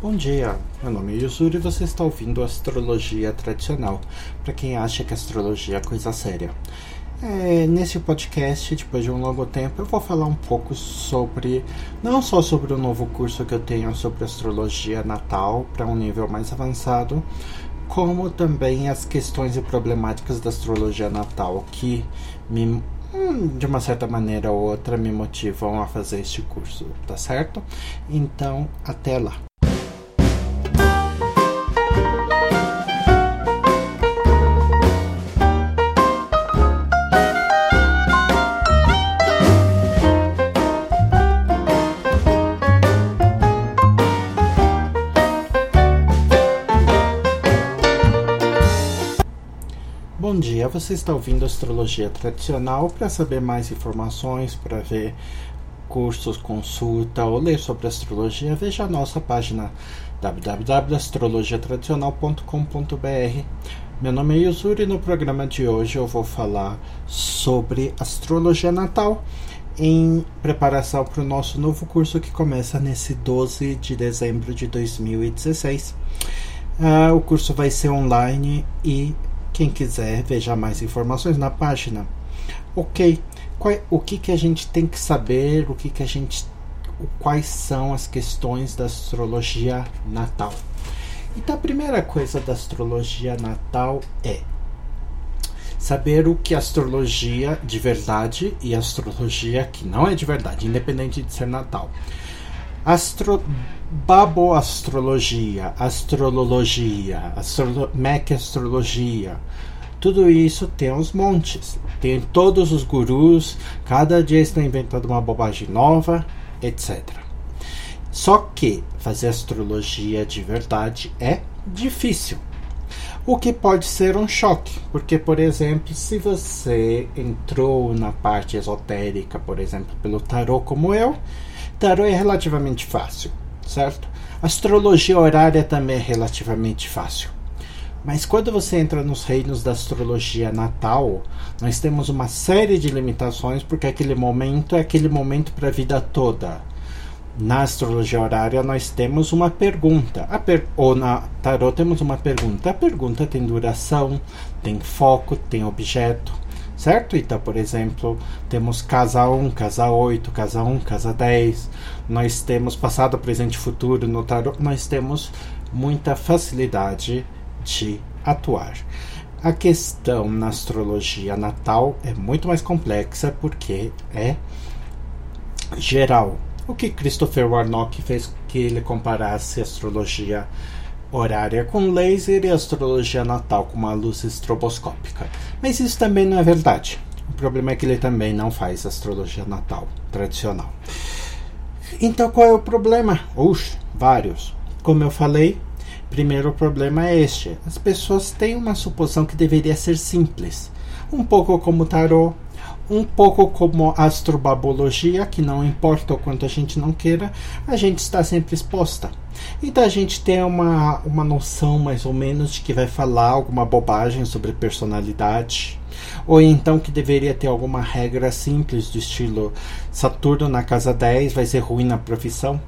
Bom dia, meu nome é Yusuri e você está ouvindo Astrologia Tradicional, para quem acha que astrologia é coisa séria. É, nesse podcast, depois de um longo tempo, eu vou falar um pouco sobre, não só sobre o novo curso que eu tenho sobre astrologia natal para um nível mais avançado, como também as questões e problemáticas da astrologia natal que me hum, de uma certa maneira ou outra me motivam a fazer este curso, tá certo? Então, até lá. Bom dia, você está ouvindo Astrologia Tradicional. Para saber mais informações, para ver cursos, consulta ou ler sobre astrologia, veja a nossa página www.astrologiatradicional.com.br. Meu nome é Yusuri e no programa de hoje eu vou falar sobre astrologia natal em preparação para o nosso novo curso que começa nesse 12 de dezembro de 2016. Uh, ah, o curso vai ser online e quem quiser veja mais informações na página. Ok, Qual, o que, que a gente tem que saber, o que, que a gente, quais são as questões da astrologia natal? Então a primeira coisa da astrologia natal é saber o que é astrologia de verdade e astrologia que não é de verdade, independente de ser natal. Astro baboastrologia, astrologia, astro astrologia, tudo isso tem uns montes. Tem todos os gurus, cada dia estão inventando uma bobagem nova, etc. Só que fazer astrologia de verdade é difícil. O que pode ser um choque, porque, por exemplo, se você entrou na parte esotérica, por exemplo, pelo tarô como eu, tarô é relativamente fácil certo? Astrologia horária também é relativamente fácil. Mas quando você entra nos reinos da astrologia natal, nós temos uma série de limitações, porque aquele momento é aquele momento para a vida toda. Na astrologia horária, nós temos uma pergunta, per ou na tarot, temos uma pergunta. A pergunta tem duração, tem foco, tem objeto certo? Então, por exemplo, temos casa 1, casa 8, casa 1, casa 10. Nós temos passado, presente e futuro no tarot. Nós temos muita facilidade de atuar. A questão na astrologia natal é muito mais complexa porque é geral. O que Christopher Warnock fez que ele comparasse a astrologia horária com laser e astrologia natal com uma luz estroboscópica. Mas isso também não é verdade. O problema é que ele também não faz astrologia natal tradicional. Então qual é o problema? Oxe, vários. Como eu falei, primeiro problema é este: as pessoas têm uma suposição que deveria ser simples, um pouco como tarô, um pouco como astrobabologia, que não importa o quanto a gente não queira, a gente está sempre exposta. Então a gente tem uma, uma noção mais ou menos de que vai falar alguma bobagem sobre personalidade. Ou então que deveria ter alguma regra simples do estilo Saturno na casa 10 vai ser ruim na profissão.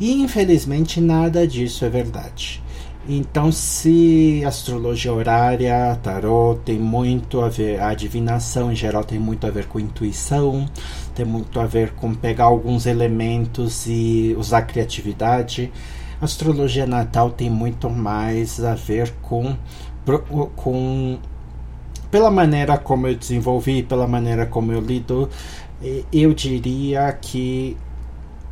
E infelizmente nada disso é verdade. Então, se astrologia horária, tarô tem muito a ver, a adivinação em geral tem muito a ver com intuição, tem muito a ver com pegar alguns elementos e usar criatividade. Astrologia natal tem muito mais a ver com, com pela maneira como eu desenvolvi, pela maneira como eu lido, eu diria que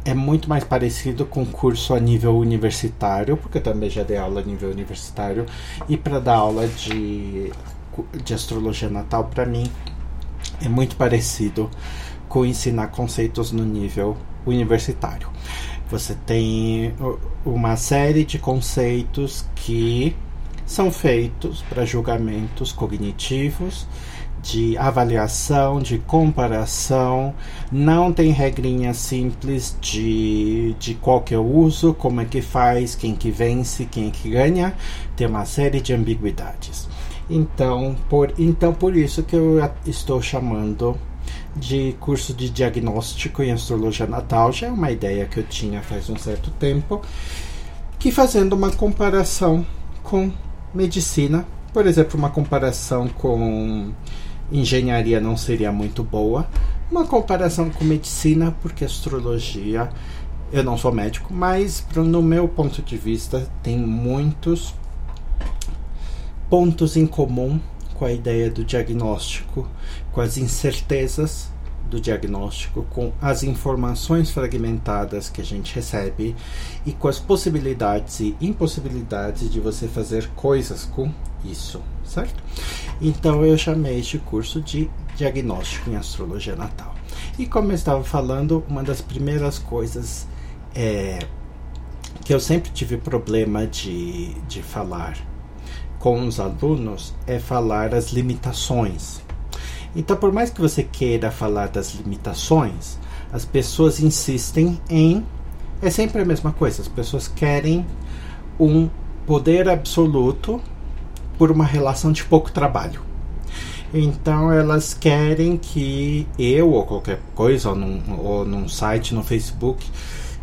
é muito mais parecido com curso a nível universitário, porque eu também já dei aula a nível universitário, e para dar aula de, de astrologia natal, para mim, é muito parecido com ensinar conceitos no nível universitário. Você tem uma série de conceitos que são feitos para julgamentos cognitivos de avaliação, de comparação, não tem regrinha simples de, de qual que é o uso, como é que faz, quem que vence, quem que ganha, tem uma série de ambiguidades. Então, por, então por isso que eu estou chamando de curso de diagnóstico em astrologia natal, já é uma ideia que eu tinha faz um certo tempo que fazendo uma comparação com medicina, por exemplo, uma comparação com engenharia não seria muito boa, uma comparação com medicina, porque astrologia, eu não sou médico, mas no meu ponto de vista tem muitos pontos em comum com a ideia do diagnóstico, com as incertezas do diagnóstico, com as informações fragmentadas que a gente recebe e com as possibilidades e impossibilidades de você fazer coisas com isso, certo? Então eu chamei este curso de diagnóstico em astrologia natal. E como eu estava falando, uma das primeiras coisas é, que eu sempre tive problema de, de falar com os alunos é falar as limitações então, por mais que você queira falar das limitações, as pessoas insistem em. É sempre a mesma coisa. As pessoas querem um poder absoluto por uma relação de pouco trabalho. Então elas querem que eu ou qualquer coisa, ou num, ou num site, no Facebook,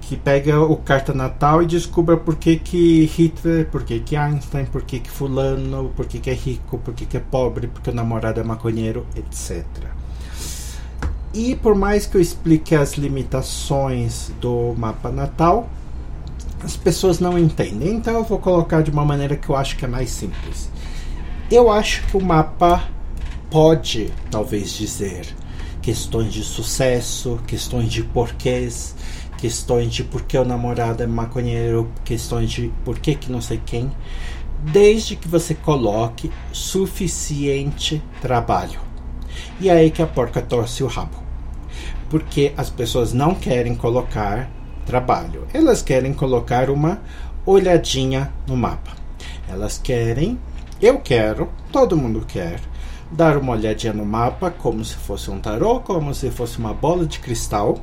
que pega o carta natal e descubra por que, que Hitler, por que, que Einstein, por que, que fulano, por que, que é rico, por que, que é pobre, porque o namorado é maconheiro, etc. E por mais que eu explique as limitações do mapa natal, as pessoas não entendem. Então eu vou colocar de uma maneira que eu acho que é mais simples. Eu acho que o mapa pode, talvez, dizer questões de sucesso, questões de porquês, questões de por que o namorado é maconheiro, questões de por que que não sei quem, desde que você coloque suficiente trabalho. E é aí que a porca torce o rabo. Porque as pessoas não querem colocar trabalho. Elas querem colocar uma olhadinha no mapa. Elas querem, eu quero, todo mundo quer, dar uma olhadinha no mapa como se fosse um tarô, como se fosse uma bola de cristal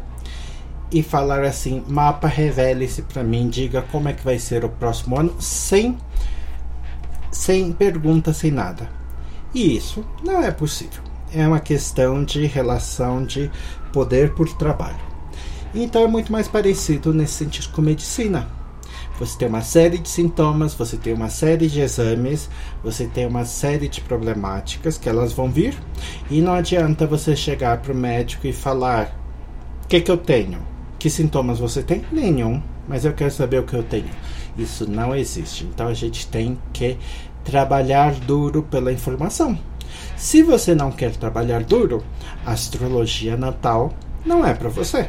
e falar assim: mapa, revele-se para mim, diga como é que vai ser o próximo ano, sem, sem pergunta, sem nada. E isso não é possível. É uma questão de relação de poder por trabalho. Então é muito mais parecido nesse sentido com medicina. Você tem uma série de sintomas, você tem uma série de exames, você tem uma série de problemáticas que elas vão vir e não adianta você chegar para o médico e falar: o que, que eu tenho? Que sintomas você tem? Nenhum. Mas eu quero saber o que eu tenho. Isso não existe. Então a gente tem que trabalhar duro pela informação. Se você não quer trabalhar duro, a astrologia natal não é para você.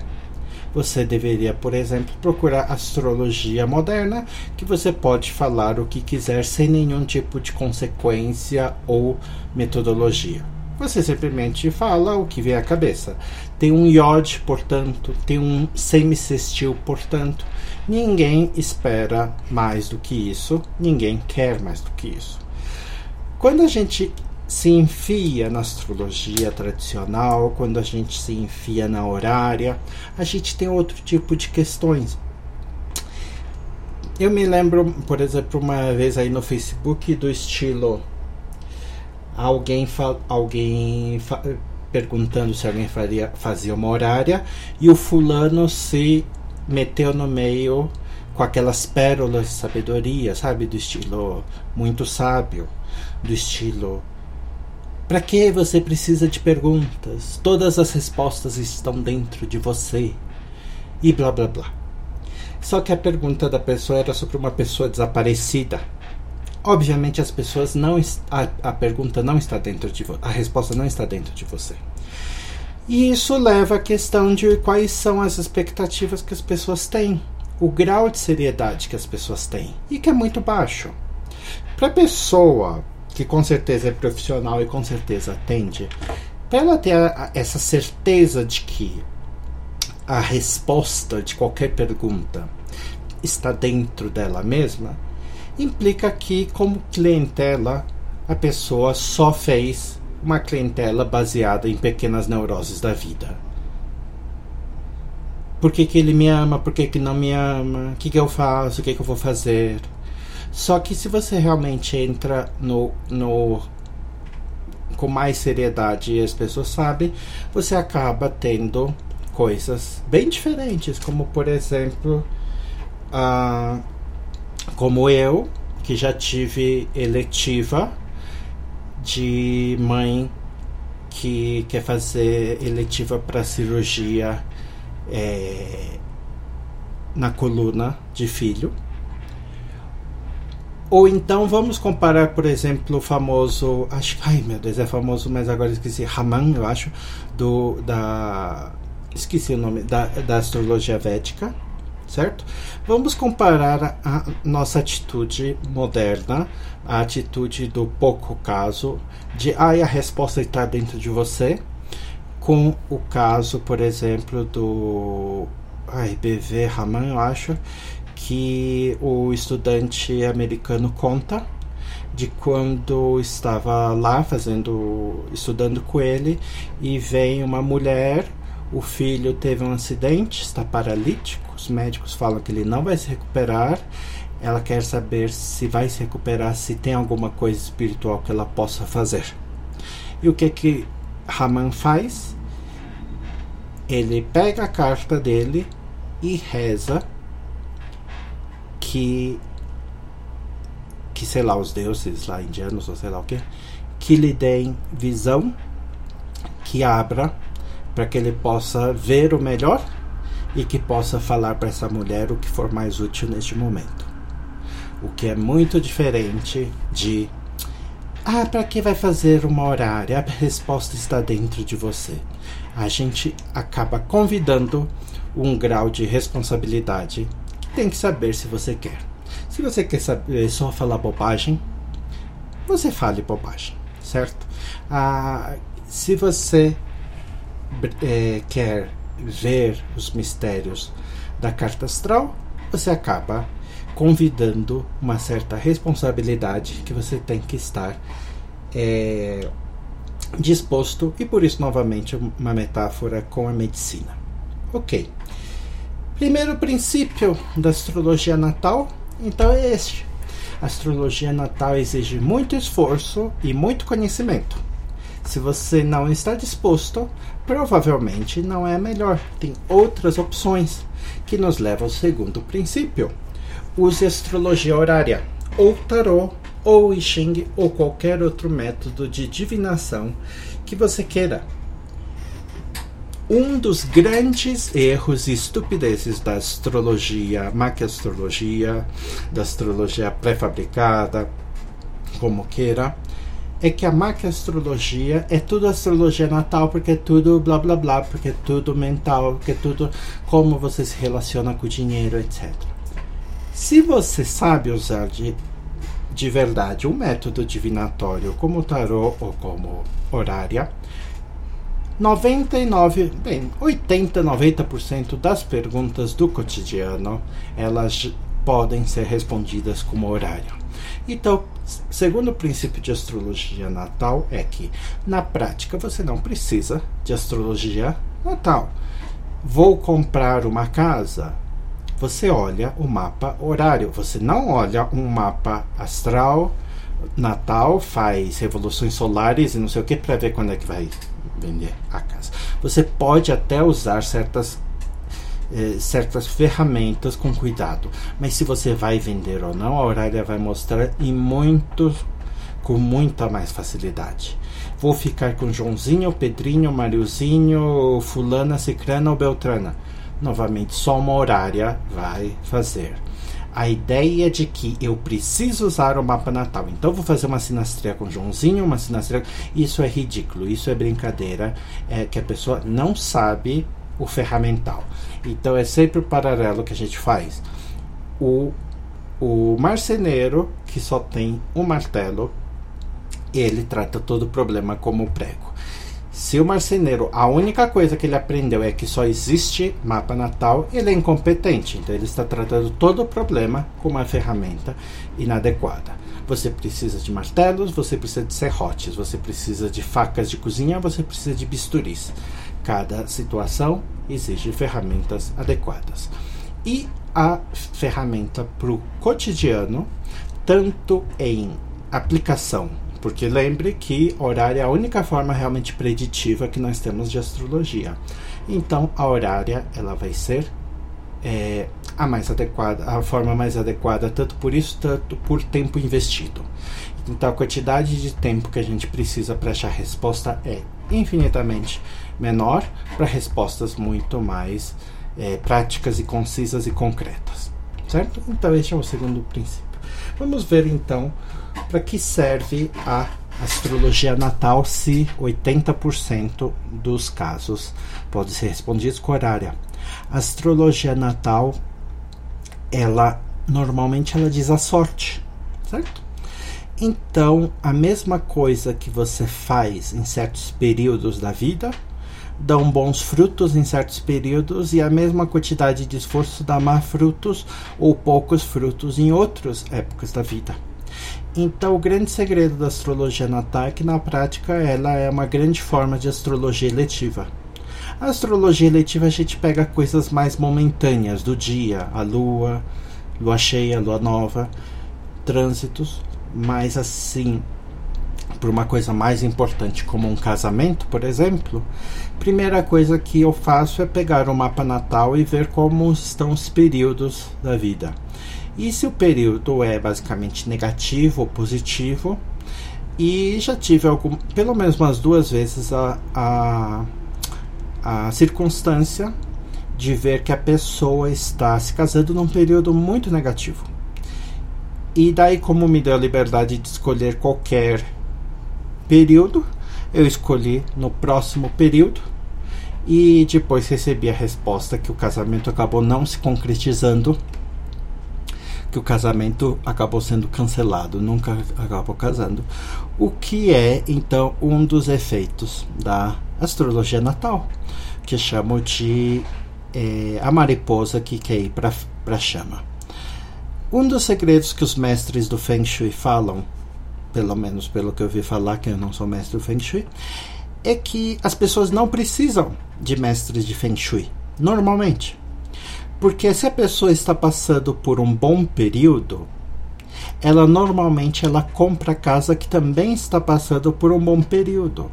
Você deveria, por exemplo, procurar astrologia moderna, que você pode falar o que quiser sem nenhum tipo de consequência ou metodologia. Você simplesmente fala o que vem à cabeça. Tem um iode, portanto, tem um semicestil, portanto. Ninguém espera mais do que isso, ninguém quer mais do que isso. Quando a gente se enfia na astrologia tradicional, quando a gente se enfia na horária, a gente tem outro tipo de questões. Eu me lembro, por exemplo, uma vez aí no Facebook do estilo alguém, alguém perguntando se alguém faria, fazia uma horária e o fulano se meteu no meio com aquelas pérolas de sabedoria, sabe? Do estilo muito sábio, do estilo. Para que você precisa de perguntas? Todas as respostas estão dentro de você. E blá blá blá. Só que a pergunta da pessoa era sobre uma pessoa desaparecida Obviamente as pessoas não a, a pergunta não está dentro de a resposta não está dentro de você. E isso leva à questão de quais são as expectativas que as pessoas têm, o grau de seriedade que as pessoas têm e que é muito baixo. Para a pessoa que com certeza é profissional e com certeza atende, para ela ter a, essa certeza de que a resposta de qualquer pergunta está dentro dela mesma, implica que, como clientela, a pessoa só fez uma clientela baseada em pequenas neuroses da vida. Por que, que ele me ama? Por que, que não me ama? O que, que eu faço? O que, que eu vou fazer? Só que se você realmente entra no, no com mais seriedade e as pessoas sabem, você acaba tendo coisas bem diferentes, como por exemplo, uh, como eu, que já tive eletiva de mãe que quer fazer eletiva para cirurgia é, na coluna de filho. Ou então vamos comparar, por exemplo, o famoso. Acho, ai meu Deus, é famoso, mas agora esqueci. Raman, eu acho, do, da. Esqueci o nome, da, da astrologia védica, certo? Vamos comparar a nossa atitude moderna, a atitude do pouco caso, de ai, a resposta está dentro de você, com o caso, por exemplo, do ai, BV Raman, eu acho, que o estudante americano conta de quando estava lá fazendo estudando com ele e vem uma mulher o filho teve um acidente está paralítico os médicos falam que ele não vai se recuperar. Ela quer saber se vai se recuperar se tem alguma coisa espiritual que ela possa fazer. E o que que Raman faz? Ele pega a carta dele e reza que que sei lá os deuses lá indianos ou sei lá o que que lhe deem visão que abra para que ele possa ver o melhor e que possa falar para essa mulher o que for mais útil neste momento o que é muito diferente de ah, para que vai fazer uma horária? A resposta está dentro de você. A gente acaba convidando um grau de responsabilidade que tem que saber se você quer. Se você quer saber só falar bobagem, você fale bobagem, certo? Ah, se você é, quer ver os mistérios da carta astral, você acaba convidando uma certa responsabilidade que você tem que estar é, disposto, e por isso, novamente, uma metáfora com a medicina. Ok. Primeiro princípio da astrologia natal, então é este. A astrologia natal exige muito esforço e muito conhecimento. Se você não está disposto, provavelmente não é melhor. Tem outras opções que nos levam ao segundo princípio. Use astrologia horária, ou tarô, ou I Ching, ou qualquer outro método de divinação que você queira. Um dos grandes erros e estupidezes da astrologia, maquiastrologia, da astrologia pré-fabricada, como queira, é que a maquiastrologia é tudo astrologia natal, porque é tudo blá blá blá, porque é tudo mental, porque é tudo como você se relaciona com o dinheiro, etc. Se você sabe usar de, de verdade um método divinatório como tarô ou como horária, 99, bem, 80, 90% das perguntas do cotidiano, elas podem ser respondidas como horário. Então, segundo o princípio de astrologia natal é que na prática você não precisa de astrologia natal. Vou comprar uma casa, você olha o mapa horário, você não olha um mapa astral, natal, faz revoluções solares e não sei o que para ver quando é que vai vender a casa. Você pode até usar certas eh, certas ferramentas com cuidado, mas se você vai vender ou não, a horária vai mostrar e muito com muita mais facilidade. Vou ficar com Joãozinho, Pedrinho, Mariozinho, fulana, cicrana ou beltrana novamente só uma horária vai fazer. A ideia de que eu preciso usar o mapa natal, então vou fazer uma sinastria com Joãozinho, uma sinastria. Isso é ridículo, isso é brincadeira, é que a pessoa não sabe o ferramental. Então é sempre o paralelo que a gente faz. O, o marceneiro, que só tem um martelo, ele trata todo o problema como prego. Se o marceneiro, a única coisa que ele aprendeu é que só existe mapa natal, ele é incompetente. Então ele está tratando todo o problema com uma ferramenta inadequada. Você precisa de martelos, você precisa de serrotes, você precisa de facas de cozinha, você precisa de bisturis. Cada situação exige ferramentas adequadas. E a ferramenta para o cotidiano, tanto em aplicação porque lembre que horário é a única forma realmente preditiva que nós temos de astrologia. Então, a horária ela vai ser é, a mais adequada, a forma mais adequada, tanto por isso, tanto por tempo investido. Então, a quantidade de tempo que a gente precisa para achar resposta é infinitamente menor para respostas muito mais é, práticas e concisas e concretas, certo? Então, este é o segundo princípio. Vamos ver então para que serve a astrologia natal se 80% dos casos podem ser respondidos com horária. A astrologia natal, ela normalmente ela diz a sorte, certo? Então, a mesma coisa que você faz em certos períodos da vida dão bons frutos em certos períodos e a mesma quantidade de esforço dá má frutos ou poucos frutos em outras épocas da vida. Então, o grande segredo da astrologia natal é que, na prática, ela é uma grande forma de astrologia eletiva. A astrologia eletiva a gente pega coisas mais momentâneas do dia, a lua, lua cheia, lua nova, trânsitos, mas assim, por uma coisa mais importante como um casamento, por exemplo, primeira coisa que eu faço é pegar o mapa natal e ver como estão os períodos da vida. E se o período é basicamente negativo ou positivo, e já tive algum, pelo menos umas duas vezes a, a, a circunstância de ver que a pessoa está se casando num período muito negativo. E daí, como me deu a liberdade de escolher qualquer período, eu escolhi no próximo período e depois recebi a resposta que o casamento acabou não se concretizando, que o casamento acabou sendo cancelado, nunca acabou casando. O que é então um dos efeitos da astrologia natal, que chamo de é, a mariposa que quer ir para a chama. Um dos segredos que os mestres do Feng Shui falam, pelo menos pelo que eu vi falar, que eu não sou mestre do Feng Shui, é que as pessoas não precisam de mestres de Feng Shui, normalmente. Porque se a pessoa está passando por um bom período, ela normalmente ela compra casa que também está passando por um bom período.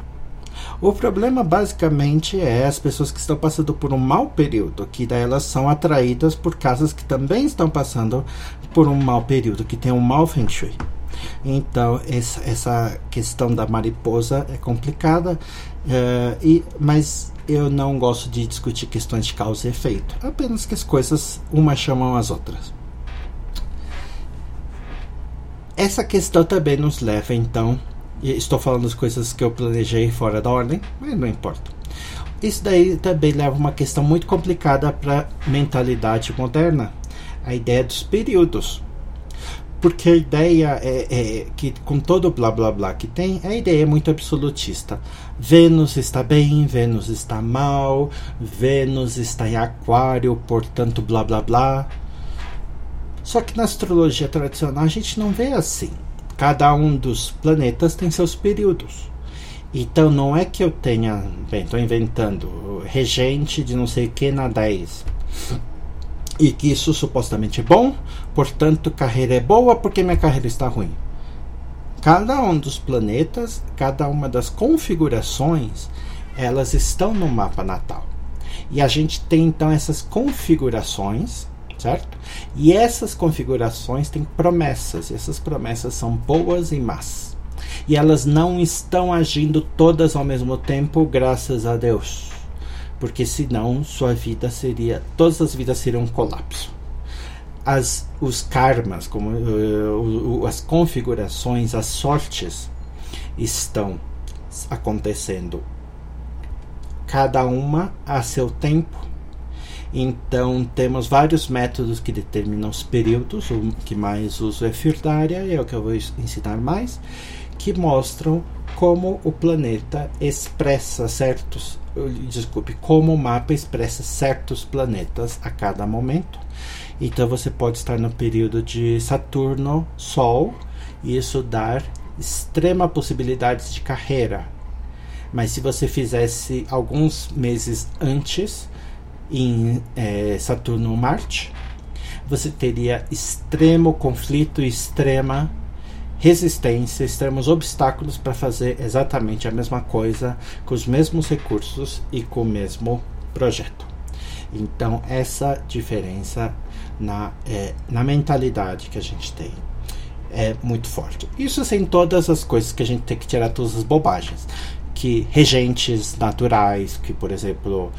O problema basicamente é as pessoas que estão passando por um mau período, que daí elas são atraídas por casas que também estão passando por um mau período, que tem um mau feng shui. Então, essa, questão da mariposa é complicada, uh, e, mas eu não gosto de discutir questões de causa e efeito, apenas que as coisas umas chamam as outras. Essa questão também nos leva, então, estou falando das coisas que eu planejei fora da ordem, mas não importa. Isso daí também leva uma questão muito complicada para a mentalidade moderna, a ideia dos períodos. Porque a ideia é, é, que, com todo o blá blá blá que tem, a ideia é muito absolutista. Vênus está bem, Vênus está mal, Vênus está em Aquário, portanto blá blá blá. Só que na astrologia tradicional a gente não vê assim cada um dos planetas tem seus períodos. Então não é que eu tenha, bem, estou inventando, regente de não sei que na 10. E que isso supostamente é bom, portanto carreira é boa porque minha carreira está ruim. Cada um dos planetas, cada uma das configurações, elas estão no mapa natal. E a gente tem então essas configurações certo? E essas configurações têm promessas, essas promessas são boas e más. E elas não estão agindo todas ao mesmo tempo, graças a Deus. Porque senão sua vida seria. Todas as vidas seriam um colapso. As, os karmas, como uh, as configurações, as sortes estão acontecendo cada uma a seu tempo então, temos vários métodos que determinam os períodos. O que mais uso é Firdaria, é o que eu vou ensinar mais, que mostram como o planeta expressa certos, desculpe, como o mapa expressa certos planetas a cada momento. Então, você pode estar no período de Saturno, Sol, e isso dar extrema possibilidades de carreira. Mas se você fizesse alguns meses antes, em é, Saturno-Marte, você teria extremo conflito, extrema resistência, extremos obstáculos para fazer exatamente a mesma coisa, com os mesmos recursos e com o mesmo projeto. Então, essa diferença na, é, na mentalidade que a gente tem é muito forte. Isso sem todas as coisas que a gente tem que tirar todas as bobagens. Que regentes naturais, que por exemplo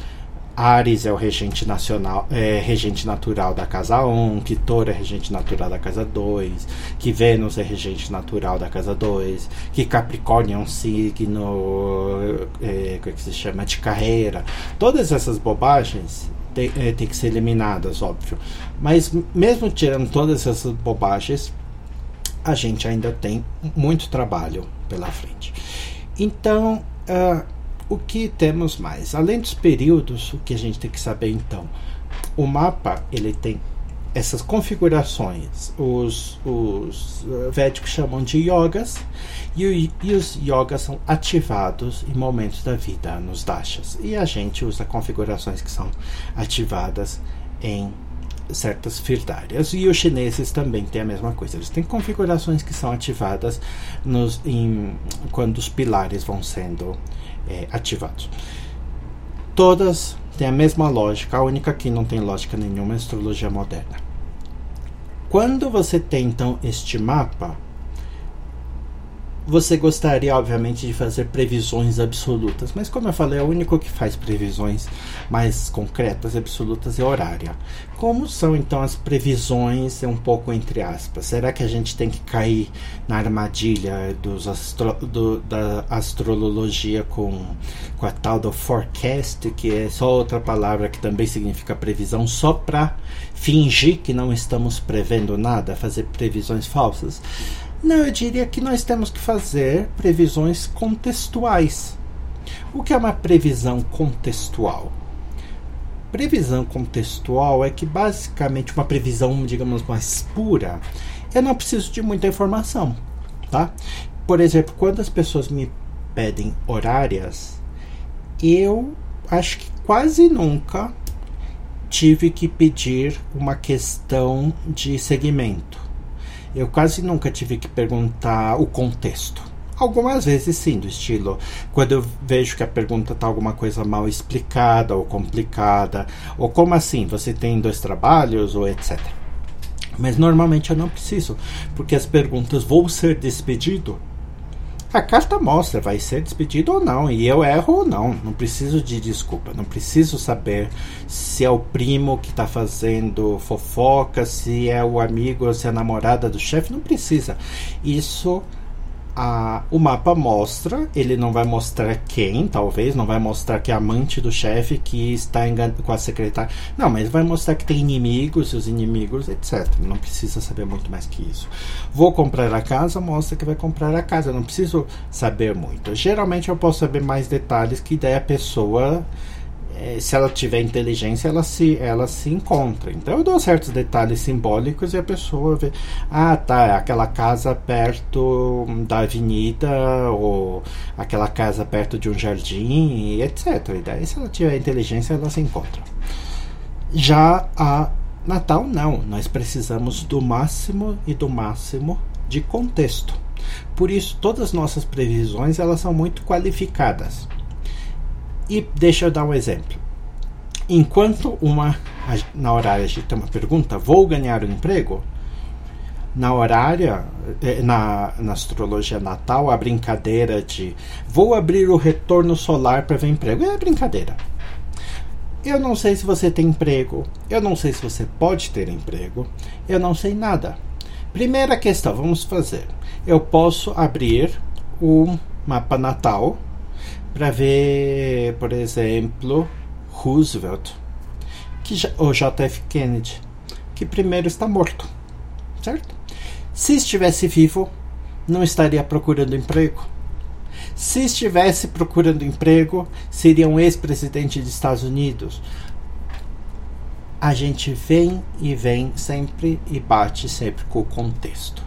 Ares é o regente nacional, é, regente natural da casa 1, que Touro é regente natural da casa 2, que Vênus é regente natural da casa 2, que Capricórnio é um signo é, é que se chama de carreira. Todas essas bobagens tem, é, tem que ser eliminadas, óbvio. Mas mesmo tirando todas essas bobagens, a gente ainda tem muito trabalho pela frente. Então, uh, o que temos mais? Além dos períodos, o que a gente tem que saber então? O mapa ele tem essas configurações, os, os védicos chamam de yogas, e, e, os yogas são ativados em momentos da vida, nos dashas. E a gente usa configurações que são ativadas em certas firdárias. E os chineses também têm a mesma coisa. Eles têm configurações que são ativadas nos, em, quando os pilares vão sendo é, ativados. Todas têm a mesma lógica, a única que não tem lógica nenhuma é a astrologia moderna. Quando você tem então este mapa, você gostaria, obviamente, de fazer previsões absolutas, mas como eu falei, é o único que faz previsões mais concretas, absolutas é horária. Como são então as previsões, um pouco entre aspas? Será que a gente tem que cair na armadilha dos astro, do, da astrologia com, com a tal do forecast, que é só outra palavra que também significa previsão, só para fingir que não estamos prevendo nada, fazer previsões falsas? Não, eu diria que nós temos que fazer previsões contextuais. O que é uma previsão contextual? Previsão contextual é que basicamente uma previsão, digamos, mais pura, eu não preciso de muita informação, tá? Por exemplo, quando as pessoas me pedem horárias, eu acho que quase nunca tive que pedir uma questão de segmento eu quase nunca tive que perguntar o contexto. Algumas vezes sim, do estilo, quando eu vejo que a pergunta está alguma coisa mal explicada ou complicada, ou como assim, você tem dois trabalhos ou etc. Mas normalmente eu não preciso, porque as perguntas vou ser despedido a carta mostra, vai ser despedido ou não, e eu erro ou não. Não preciso de desculpa, não preciso saber se é o primo que está fazendo fofoca, se é o amigo ou se é a namorada do chefe, não precisa. Isso a, o mapa mostra, ele não vai mostrar quem, talvez, não vai mostrar que é amante do chefe que está com a secretária. Não, mas vai mostrar que tem inimigos, os inimigos, etc. Não precisa saber muito mais que isso. Vou comprar a casa, mostra que vai comprar a casa. Não preciso saber muito. Geralmente eu posso saber mais detalhes que daí a pessoa se ela tiver inteligência, ela se, ela se encontra. Então eu dou certos detalhes simbólicos e a pessoa vê, ah, tá, é aquela casa perto da avenida ou aquela casa perto de um jardim, etc. E daí, se ela tiver inteligência, ela se encontra. Já a Natal, não. Nós precisamos do máximo e do máximo de contexto. Por isso, todas as nossas previsões elas são muito qualificadas. E deixa eu dar um exemplo. Enquanto uma na horária a gente tem uma pergunta, vou ganhar um emprego? Na horária, eh, na, na astrologia natal, a brincadeira de vou abrir o retorno solar para ver emprego é brincadeira. Eu não sei se você tem emprego, eu não sei se você pode ter emprego, eu não sei nada. Primeira questão, vamos fazer. Eu posso abrir o mapa natal para ver, por exemplo, Roosevelt, que já, ou JF Kennedy, que primeiro está morto, certo? Se estivesse vivo, não estaria procurando emprego. Se estivesse procurando emprego, seria um ex-presidente dos Estados Unidos. A gente vem e vem sempre e bate sempre com o contexto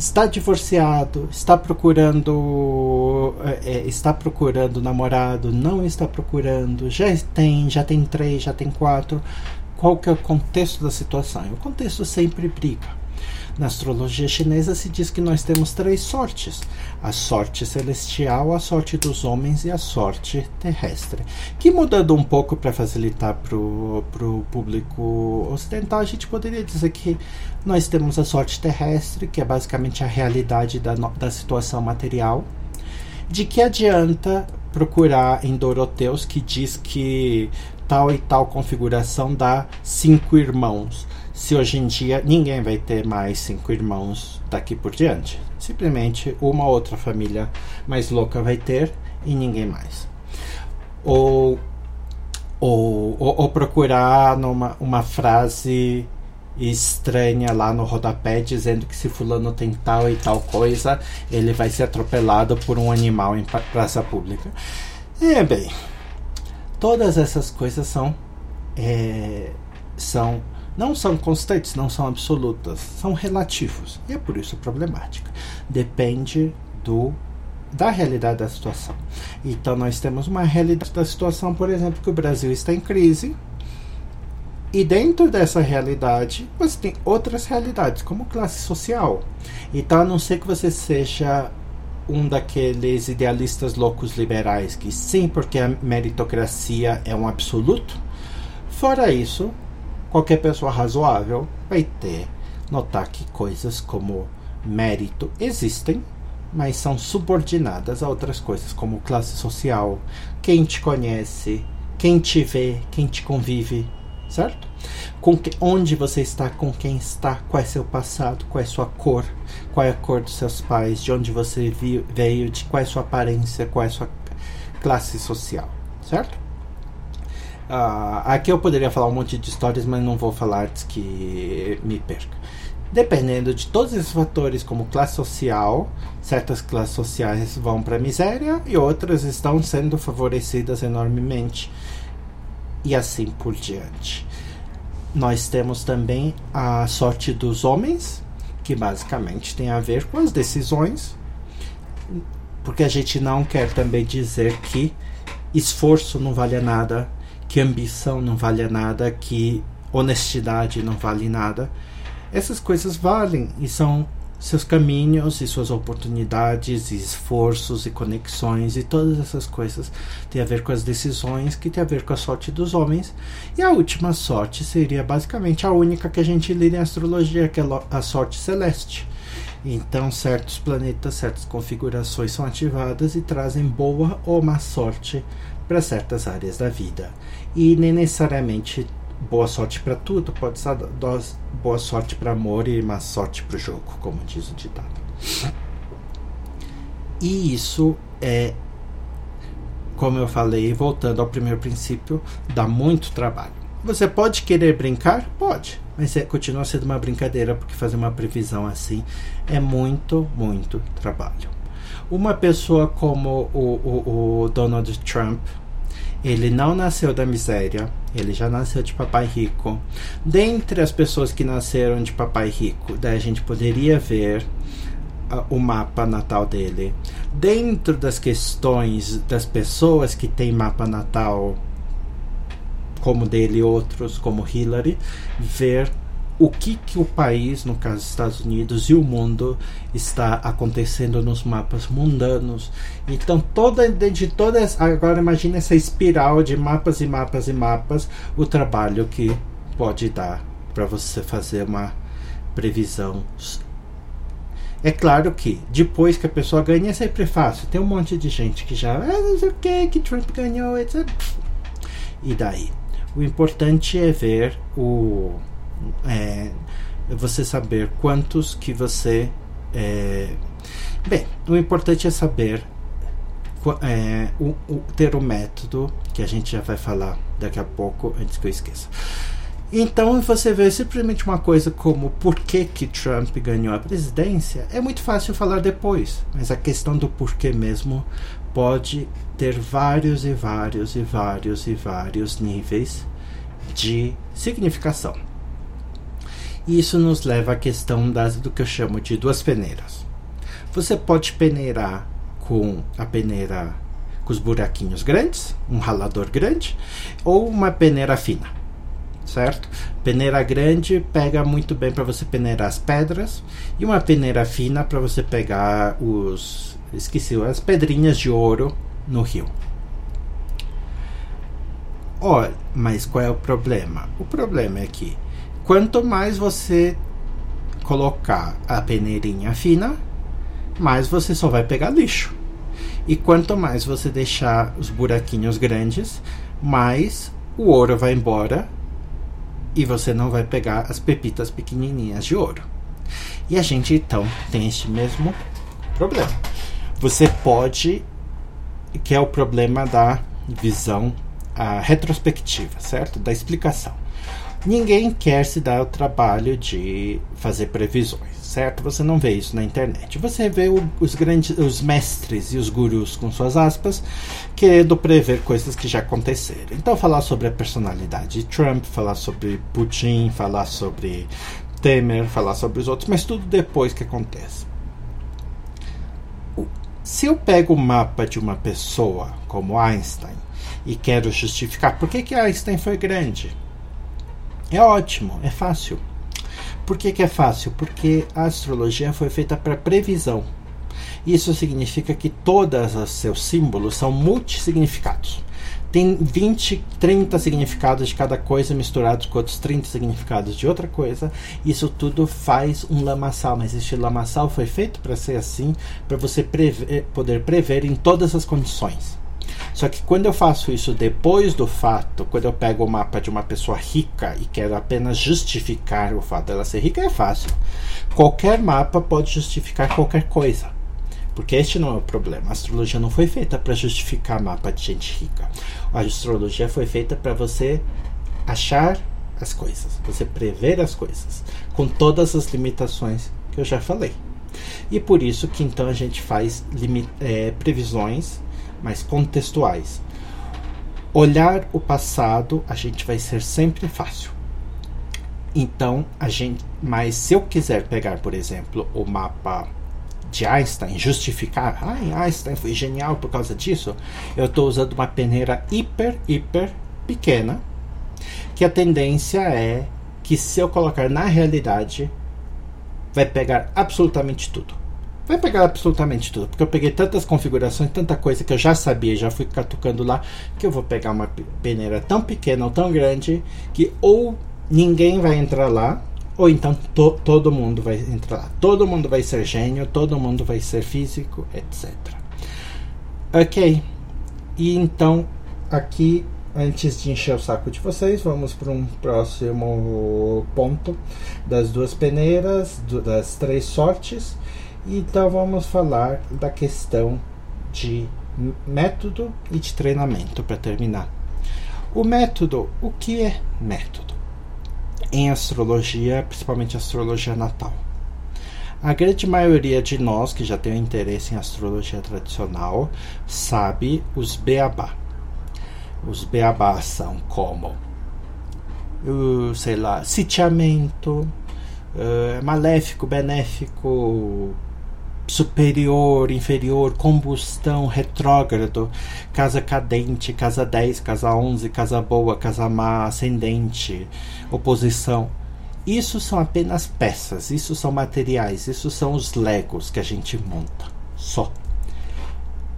está divorciado, está procurando é, é, está procurando namorado, não está procurando, já tem, já tem três, já tem quatro. Qual que é o contexto da situação? O contexto sempre briga. Na astrologia chinesa se diz que nós temos três sortes: a sorte celestial, a sorte dos homens e a sorte terrestre. Que mudando um pouco para facilitar para o público ocidental, a gente poderia dizer que nós temos a sorte terrestre, que é basicamente a realidade da, da situação material. De que adianta procurar em Doroteus que diz que tal e tal configuração dá cinco irmãos? Se hoje em dia ninguém vai ter mais cinco irmãos daqui por diante. Simplesmente uma outra família mais louca vai ter e ninguém mais. Ou, ou, ou, ou procurar numa uma frase estranha lá no rodapé dizendo que se fulano tem tal e tal coisa, ele vai ser atropelado por um animal em praça pública. É bem, todas essas coisas são é, são não são constantes, não são absolutas, são relativos. E é por isso problemática. Depende do da realidade da situação. Então nós temos uma realidade da situação, por exemplo, que o Brasil está em crise. E dentro dessa realidade, você tem outras realidades, como classe social. Então, a não ser que você seja um daqueles idealistas loucos liberais que sim, porque a meritocracia é um absoluto. Fora isso, qualquer pessoa razoável vai ter notar que coisas como mérito existem, mas são subordinadas a outras coisas como classe social, quem te conhece, quem te vê, quem te convive, certo? Com que, onde você está, com quem está, qual é seu passado, qual é sua cor, qual é a cor dos seus pais, de onde você veio, de qual é sua aparência, qual é sua classe social, certo? Uh, aqui eu poderia falar um monte de histórias, mas não vou falar antes que me perca. Dependendo de todos esses fatores, como classe social, certas classes sociais vão para a miséria e outras estão sendo favorecidas enormemente, e assim por diante. Nós temos também a sorte dos homens, que basicamente tem a ver com as decisões, porque a gente não quer também dizer que esforço não vale nada que ambição não vale nada, que honestidade não vale nada. Essas coisas valem e são seus caminhos e suas oportunidades e esforços e conexões e todas essas coisas. Têm a ver com as decisões que tem a ver com a sorte dos homens. E a última sorte seria basicamente a única que a gente lê em astrologia que é a sorte celeste. Então certos planetas certas configurações são ativadas e trazem boa ou má sorte para certas áreas da vida e nem necessariamente boa sorte para tudo, pode ser boa sorte para amor e má sorte para o jogo, como diz o ditado. E isso é, como eu falei, voltando ao primeiro princípio, dá muito trabalho. Você pode querer brincar? Pode, mas é, continua sendo uma brincadeira, porque fazer uma previsão assim é muito, muito trabalho. Uma pessoa como o, o, o Donald Trump, ele não nasceu da miséria, ele já nasceu de papai rico. Dentre as pessoas que nasceram de papai rico, daí a gente poderia ver o mapa natal dele. Dentro das questões das pessoas que têm mapa natal, como dele e outros, como Hillary, ver o que, que o país, no caso Estados Unidos e o mundo, está acontecendo nos mapas mundanos. Então, toda de todas, agora imagine essa espiral de mapas e mapas e mapas, o trabalho que pode dar para você fazer uma previsão. É claro que depois que a pessoa ganha é sempre fácil. Tem um monte de gente que já, ah, não sei o que, que Trump ganhou, etc. E daí? O importante é ver o é, você saber quantos que você. É, bem, o importante é saber é, o, o, ter o método que a gente já vai falar daqui a pouco, antes que eu esqueça. Então você vê simplesmente uma coisa como por que, que Trump ganhou a presidência, é muito fácil falar depois, mas a questão do porquê mesmo pode ter vários e vários e vários e vários níveis de significação. Isso nos leva à questão das, do que eu chamo de duas peneiras. Você pode peneirar com a peneira com os buraquinhos grandes, um ralador grande, ou uma peneira fina, certo? Peneira grande pega muito bem para você peneirar as pedras e uma peneira fina para você pegar os esqueci as pedrinhas de ouro no rio. Olha, mas qual é o problema? O problema é que quanto mais você colocar a peneirinha fina, mais você só vai pegar lixo. E quanto mais você deixar os buraquinhos grandes, mais o ouro vai embora e você não vai pegar as pepitas pequenininhas de ouro. E a gente então tem este mesmo problema. Você pode, que é o problema da visão a retrospectiva, certo? Da explicação. Ninguém quer se dar o trabalho de fazer previsões, certo? Você não vê isso na internet. Você vê o, os grandes, os mestres e os gurus com suas aspas querendo prever coisas que já aconteceram. Então falar sobre a personalidade de Trump, falar sobre Putin, falar sobre Temer, falar sobre os outros, mas tudo depois que acontece. Se eu pego o mapa de uma pessoa como Einstein e quero justificar por que, que Einstein foi grande, é ótimo, é fácil. Por que, que é fácil? Porque a astrologia foi feita para previsão. Isso significa que todos os seus símbolos são multissignificados. Tem 20, 30 significados de cada coisa misturados com outros 30 significados de outra coisa. Isso tudo faz um lamaçal, mas este lamaçal foi feito para ser assim, para você prever, poder prever em todas as condições. Só que quando eu faço isso depois do fato, quando eu pego o mapa de uma pessoa rica e quero apenas justificar o fato dela ser rica, é fácil. Qualquer mapa pode justificar qualquer coisa. Porque este não é o problema. A astrologia não foi feita para justificar mapa de gente rica. A astrologia foi feita para você achar as coisas, você prever as coisas, com todas as limitações que eu já falei. E por isso que então a gente faz é, previsões mas contextuais. Olhar o passado, a gente vai ser sempre fácil. Então, a gente, mas se eu quiser pegar, por exemplo, o mapa de Einstein, justificar, ah, Einstein foi genial por causa disso, eu estou usando uma peneira hiper, hiper pequena, que a tendência é que se eu colocar na realidade, vai pegar absolutamente tudo vai pegar absolutamente tudo, porque eu peguei tantas configurações, tanta coisa que eu já sabia, já fui catucando lá, que eu vou pegar uma peneira tão pequena ou tão grande que ou ninguém vai entrar lá, ou então to, todo mundo vai entrar lá. Todo mundo vai ser gênio, todo mundo vai ser físico, etc. Ok. E então, aqui, antes de encher o saco de vocês, vamos para um próximo ponto das duas peneiras, das três sortes. Então vamos falar da questão de método e de treinamento para terminar. O método, o que é método? Em astrologia, principalmente astrologia natal. A grande maioria de nós que já tem interesse em astrologia tradicional sabe os beabá. Os beabá são como, sei lá, sitiamento, uh, maléfico, benéfico, superior, inferior, combustão, retrógrado, casa cadente, casa 10, casa 11, casa boa, casa má, ascendente, oposição. Isso são apenas peças, isso são materiais, isso são os legos que a gente monta. Só.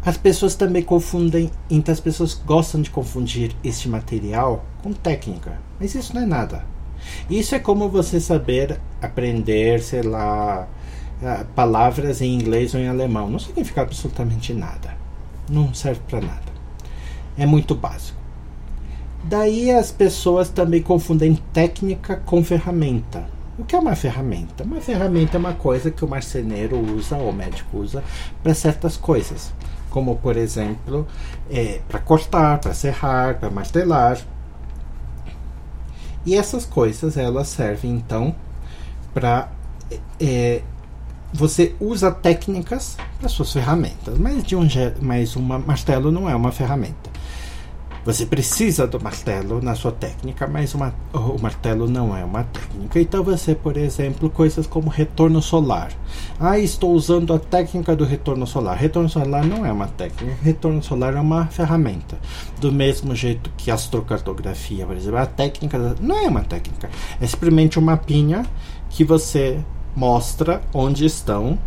As pessoas também confundem, então as pessoas gostam de confundir este material com técnica, mas isso não é nada. Isso é como você saber aprender, sei lá, palavras em inglês ou em alemão. Não significa absolutamente nada. Não serve para nada. É muito básico. Daí as pessoas também confundem técnica com ferramenta. O que é uma ferramenta? Uma ferramenta é uma coisa que o marceneiro usa ou o médico usa para certas coisas, como por exemplo, é, para cortar, para serrar, para martelar. E essas coisas elas servem então para é, você usa técnicas para suas ferramentas, mas de um mas uma martelo não é uma ferramenta. Você precisa do martelo na sua técnica, mas uma, o martelo não é uma técnica. Então você, por exemplo, coisas como retorno solar. Ah, estou usando a técnica do retorno solar. Retorno solar não é uma técnica. Retorno solar é uma ferramenta. Do mesmo jeito que astrocartografia, por exemplo, a técnica não é uma técnica. É simplesmente um mapinha que você mostra onde estão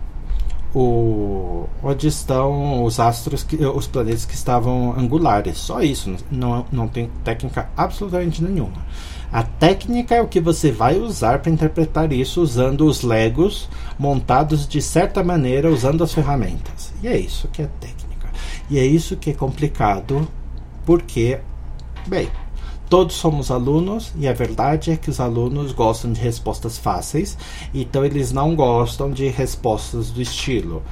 o, onde estão os astros, que, os planetas que estavam angulares. Só isso, não, não tem técnica absolutamente nenhuma. A técnica é o que você vai usar para interpretar isso usando os legos montados de certa maneira, usando as ferramentas. E é isso que é técnica. E é isso que é complicado, porque, bem, Todos somos alunos e a verdade é que os alunos gostam de respostas fáceis, então eles não gostam de respostas do estilo.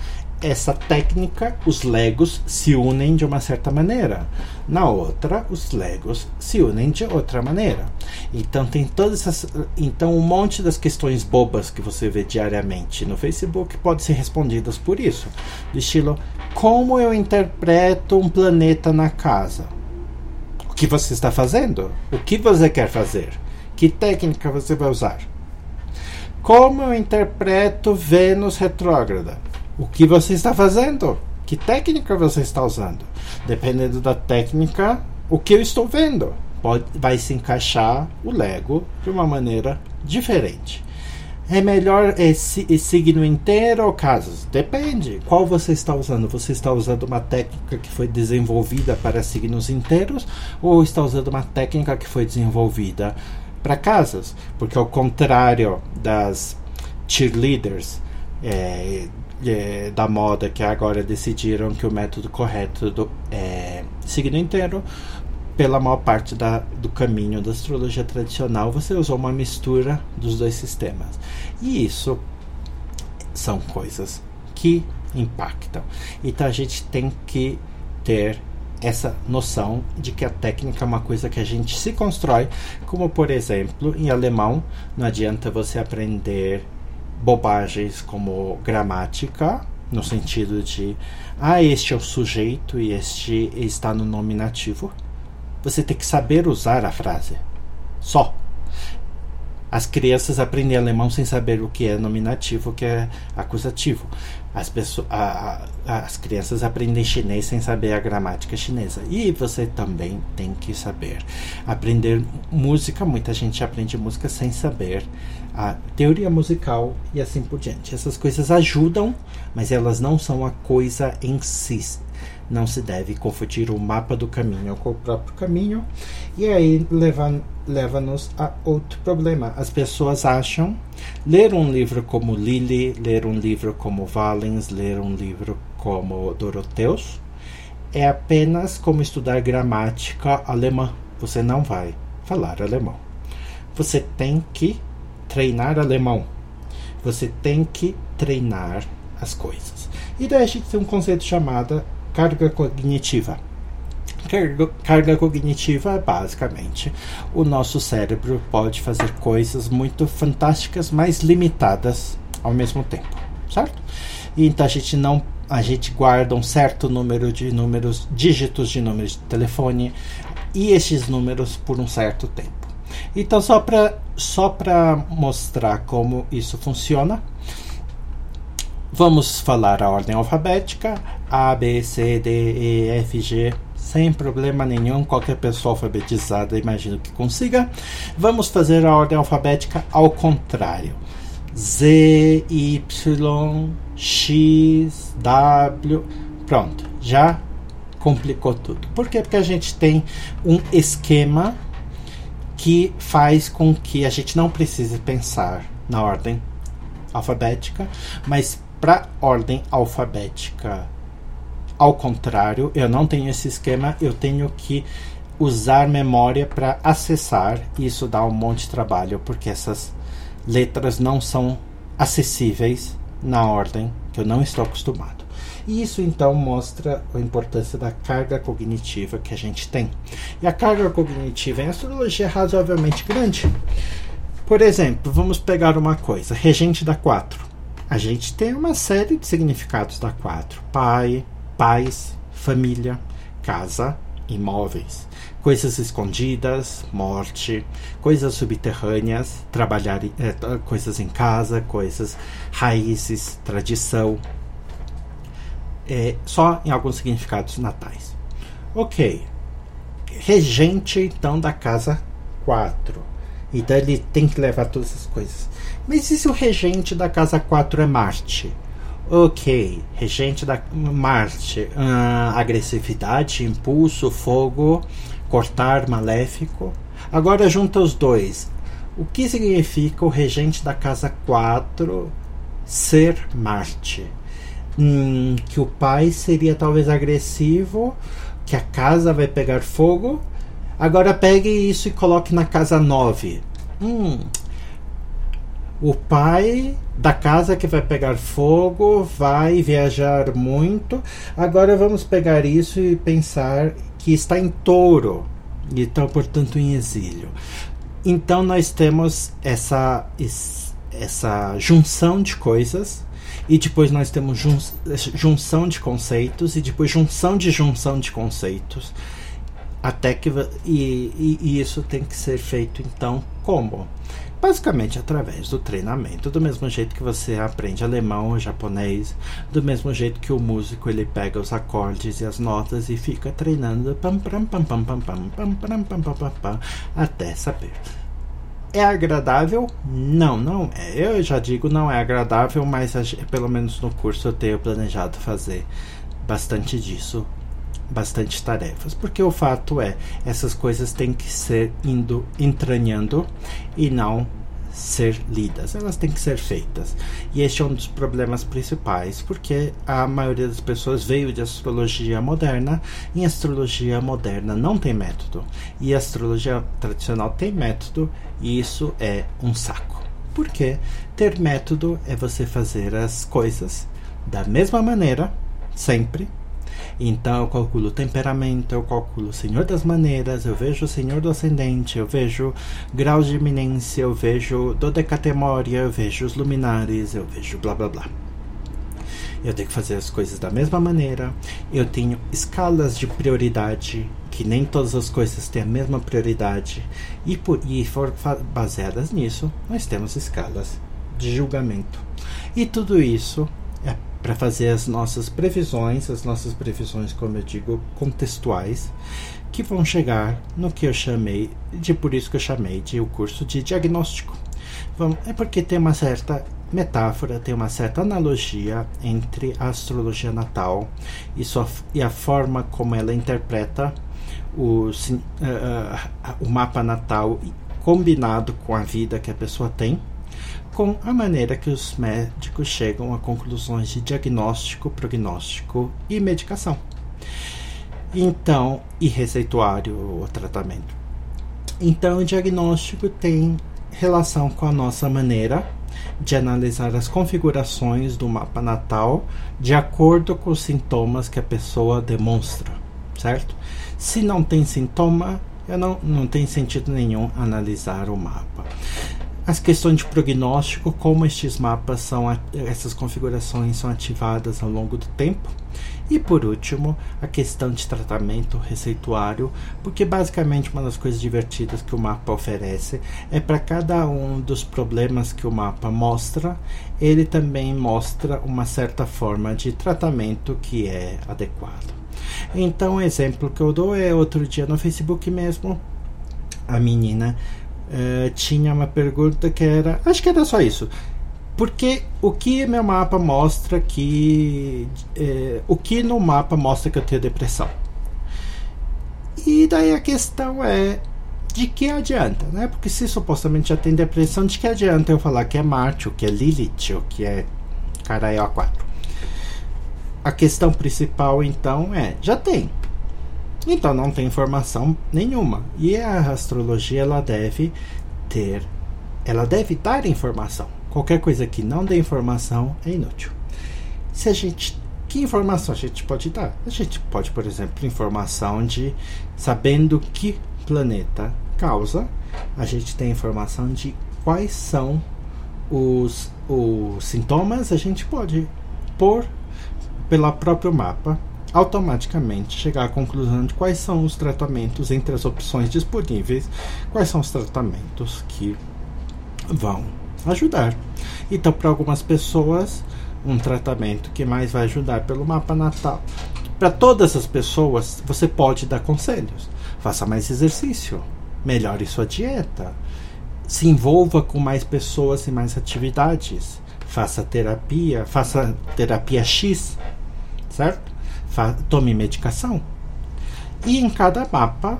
Essa técnica, os legos se unem de uma certa maneira. Na outra, os legos se unem de outra maneira. Então tem todas essas, então um monte das questões bobas que você vê diariamente no Facebook pode ser respondidas por isso. Do estilo: como eu interpreto um planeta na casa? Que você está fazendo, o que você quer fazer, que técnica você vai usar. Como eu interpreto Vênus retrógrada? O que você está fazendo? Que técnica você está usando? Dependendo da técnica, o que eu estou vendo pode, vai se encaixar o Lego de uma maneira diferente. É melhor esse signo inteiro ou casos? Depende. Qual você está usando? Você está usando uma técnica que foi desenvolvida para signos inteiros ou está usando uma técnica que foi desenvolvida para casas? Porque ao contrário das cheerleaders é, é, da moda que agora decidiram que o método correto do, é signo inteiro, pela maior parte da, do caminho da astrologia tradicional, você usou uma mistura dos dois sistemas. E isso são coisas que impactam. Então a gente tem que ter essa noção de que a técnica é uma coisa que a gente se constrói, como por exemplo, em alemão, não adianta você aprender bobagens como gramática, no sentido de ah, este é o sujeito e este está no nominativo você tem que saber usar a frase. Só. As crianças aprendem alemão sem saber o que é nominativo, o que é acusativo. As, pessoas, a, a, as crianças aprendem chinês sem saber a gramática chinesa. E você também tem que saber aprender música. Muita gente aprende música sem saber a teoria musical e assim por diante. Essas coisas ajudam, mas elas não são a coisa em si não se deve confundir o mapa do caminho com o próprio caminho. E aí leva-nos leva a outro problema. As pessoas acham ler um livro como Lili, ler um livro como Valens, ler um livro como Doroteus é apenas como estudar gramática alemã. Você não vai falar alemão. Você tem que treinar alemão. Você tem que treinar as coisas. E daí a gente tem um conceito chamado carga cognitiva. Carga, cognitiva é basicamente o nosso cérebro pode fazer coisas muito fantásticas, mas limitadas ao mesmo tempo, certo? Então a gente não a gente guarda um certo número de números, dígitos de números de telefone e esses números por um certo tempo. Então só para só para mostrar como isso funciona, Vamos falar a ordem alfabética: A, B, C, D, E, F, G. Sem problema nenhum, qualquer pessoa alfabetizada imagino que consiga. Vamos fazer a ordem alfabética ao contrário: Z, Y, X, W. Pronto, já complicou tudo. Por quê? Porque a gente tem um esquema que faz com que a gente não precise pensar na ordem alfabética, mas para ordem alfabética. Ao contrário, eu não tenho esse esquema, eu tenho que usar memória para acessar, e isso dá um monte de trabalho, porque essas letras não são acessíveis na ordem que eu não estou acostumado. E isso então mostra a importância da carga cognitiva que a gente tem. E a carga cognitiva em astrologia é razoavelmente grande. Por exemplo, vamos pegar uma coisa: regente da 4 a gente tem uma série de significados da quatro: pai, pais, família, casa imóveis, coisas escondidas, morte, coisas subterrâneas, trabalhar é, coisas em casa, coisas raízes, tradição. É, só em alguns significados natais. Ok. Regente então da casa 4. Então ele tem que levar todas essas coisas. Mas e se o regente da casa 4 é Marte? Ok, regente da Marte, uh, agressividade, impulso, fogo, cortar, maléfico. Agora junta os dois. O que significa o regente da casa 4 ser Marte? Hum, que o pai seria talvez agressivo, que a casa vai pegar fogo. Agora pegue isso e coloque na casa 9. Hum, o pai da casa que vai pegar fogo vai viajar muito. Agora vamos pegar isso e pensar que está em touro e então, portanto, em exílio. Então, nós temos essa, essa junção de coisas e depois nós temos jun junção de conceitos e depois junção de junção de conceitos até que e, e, e isso tem que ser feito então como basicamente através do treinamento, do mesmo jeito que você aprende alemão japonês, do mesmo jeito que o músico ele pega os acordes e as notas e fica treinando pam pam pam pam pam pam pam pam pam pam pam até saber. É agradável? Não, não é. Eu já digo não é agradável, mas pelo menos no curso eu tenho planejado fazer bastante disso bastante tarefas, porque o fato é, essas coisas têm que ser indo entranhando e não ser lidas, elas têm que ser feitas. E este é um dos problemas principais, porque a maioria das pessoas veio de astrologia moderna, e astrologia moderna não tem método, e astrologia tradicional tem método, e isso é um saco. Porque ter método é você fazer as coisas da mesma maneira, sempre, então eu calculo temperamento, eu calculo o Senhor das maneiras, eu vejo o Senhor do ascendente, eu vejo graus de iminência, eu vejo dodecatemória, eu vejo os luminares, eu vejo blá blá blá. Eu tenho que fazer as coisas da mesma maneira. Eu tenho escalas de prioridade, que nem todas as coisas têm a mesma prioridade. E, por, e for baseadas nisso, nós temos escalas de julgamento. E tudo isso para fazer as nossas previsões, as nossas previsões, como eu digo, contextuais, que vão chegar no que eu chamei de por isso que eu chamei de o curso de diagnóstico. Vamos, é porque tem uma certa metáfora, tem uma certa analogia entre a astrologia natal e, sua, e a forma como ela interpreta o, uh, o mapa natal combinado com a vida que a pessoa tem com a maneira que os médicos chegam a conclusões de diagnóstico, prognóstico e medicação. Então, e receituário ou tratamento. Então, o diagnóstico tem relação com a nossa maneira de analisar as configurações do mapa natal de acordo com os sintomas que a pessoa demonstra, certo? Se não tem sintoma, não, não tem sentido nenhum analisar o mapa as questões de prognóstico, como estes mapas são, essas configurações são ativadas ao longo do tempo. E por último, a questão de tratamento receituário, porque basicamente uma das coisas divertidas que o mapa oferece é para cada um dos problemas que o mapa mostra, ele também mostra uma certa forma de tratamento que é adequado. Então, o exemplo que eu dou é outro dia no Facebook mesmo, a menina uh, tinha uma pergunta que era. Acho que era só isso. Porque o que meu mapa mostra que. Eh, o que no mapa mostra que eu tenho depressão? E daí a questão é. De que adianta, né? Porque se supostamente já tem depressão, de que adianta eu falar que é Marte, o que é Lilith, o que é Caraio A4? A questão principal então é: já tem. Então não tem informação nenhuma. E a astrologia ela deve ter, ela deve dar informação. Qualquer coisa que não dê informação é inútil. Se a gente que informação a gente pode dar? A gente pode, por exemplo, informação de sabendo que planeta causa, a gente tem informação de quais são os, os sintomas, a gente pode pôr pelo próprio mapa automaticamente chegar à conclusão de quais são os tratamentos entre as opções disponíveis, quais são os tratamentos que vão ajudar. Então, para algumas pessoas, um tratamento que mais vai ajudar pelo mapa natal. Para todas as pessoas, você pode dar conselhos. Faça mais exercício, melhore sua dieta, se envolva com mais pessoas e mais atividades, faça terapia, faça terapia X, certo? Tome medicação. E em cada mapa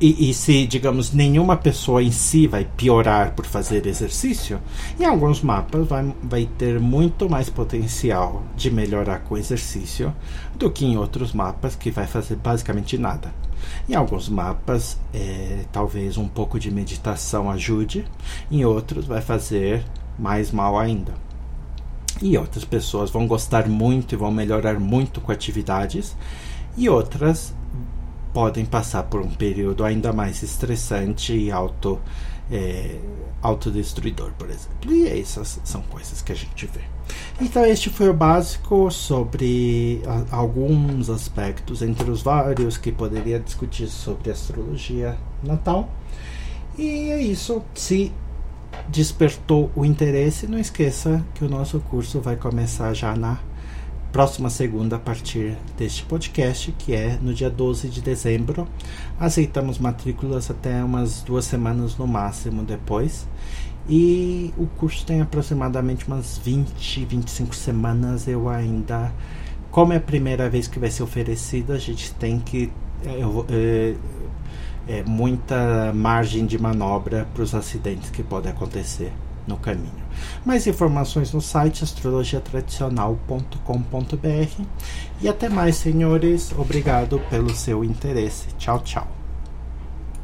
e, e, se, digamos, nenhuma pessoa em si vai piorar por fazer exercício, em alguns mapas vai, vai ter muito mais potencial de melhorar com exercício do que em outros mapas que vai fazer basicamente nada. Em alguns mapas, é, talvez um pouco de meditação ajude, em outros, vai fazer mais mal ainda. E outras pessoas vão gostar muito e vão melhorar muito com atividades, e outras podem passar por um período ainda mais estressante e auto, é, autodestruidor, por exemplo. E essas são coisas que a gente vê. Então, este foi o básico sobre a, alguns aspectos, entre os vários que poderia discutir sobre astrologia natal. E é isso. Se despertou o interesse, não esqueça que o nosso curso vai começar já na próxima segunda a partir deste podcast, que é no dia 12 de dezembro. Aceitamos matrículas até umas duas semanas no máximo depois. E o curso tem aproximadamente umas 20, 25 semanas. Eu ainda, como é a primeira vez que vai ser oferecido, a gente tem que. Eu, é, é, muita margem de manobra para os acidentes que podem acontecer no caminho. Mais informações no site astrologiatradicional.com.br. E até mais, senhores. Obrigado pelo seu interesse. Tchau, tchau.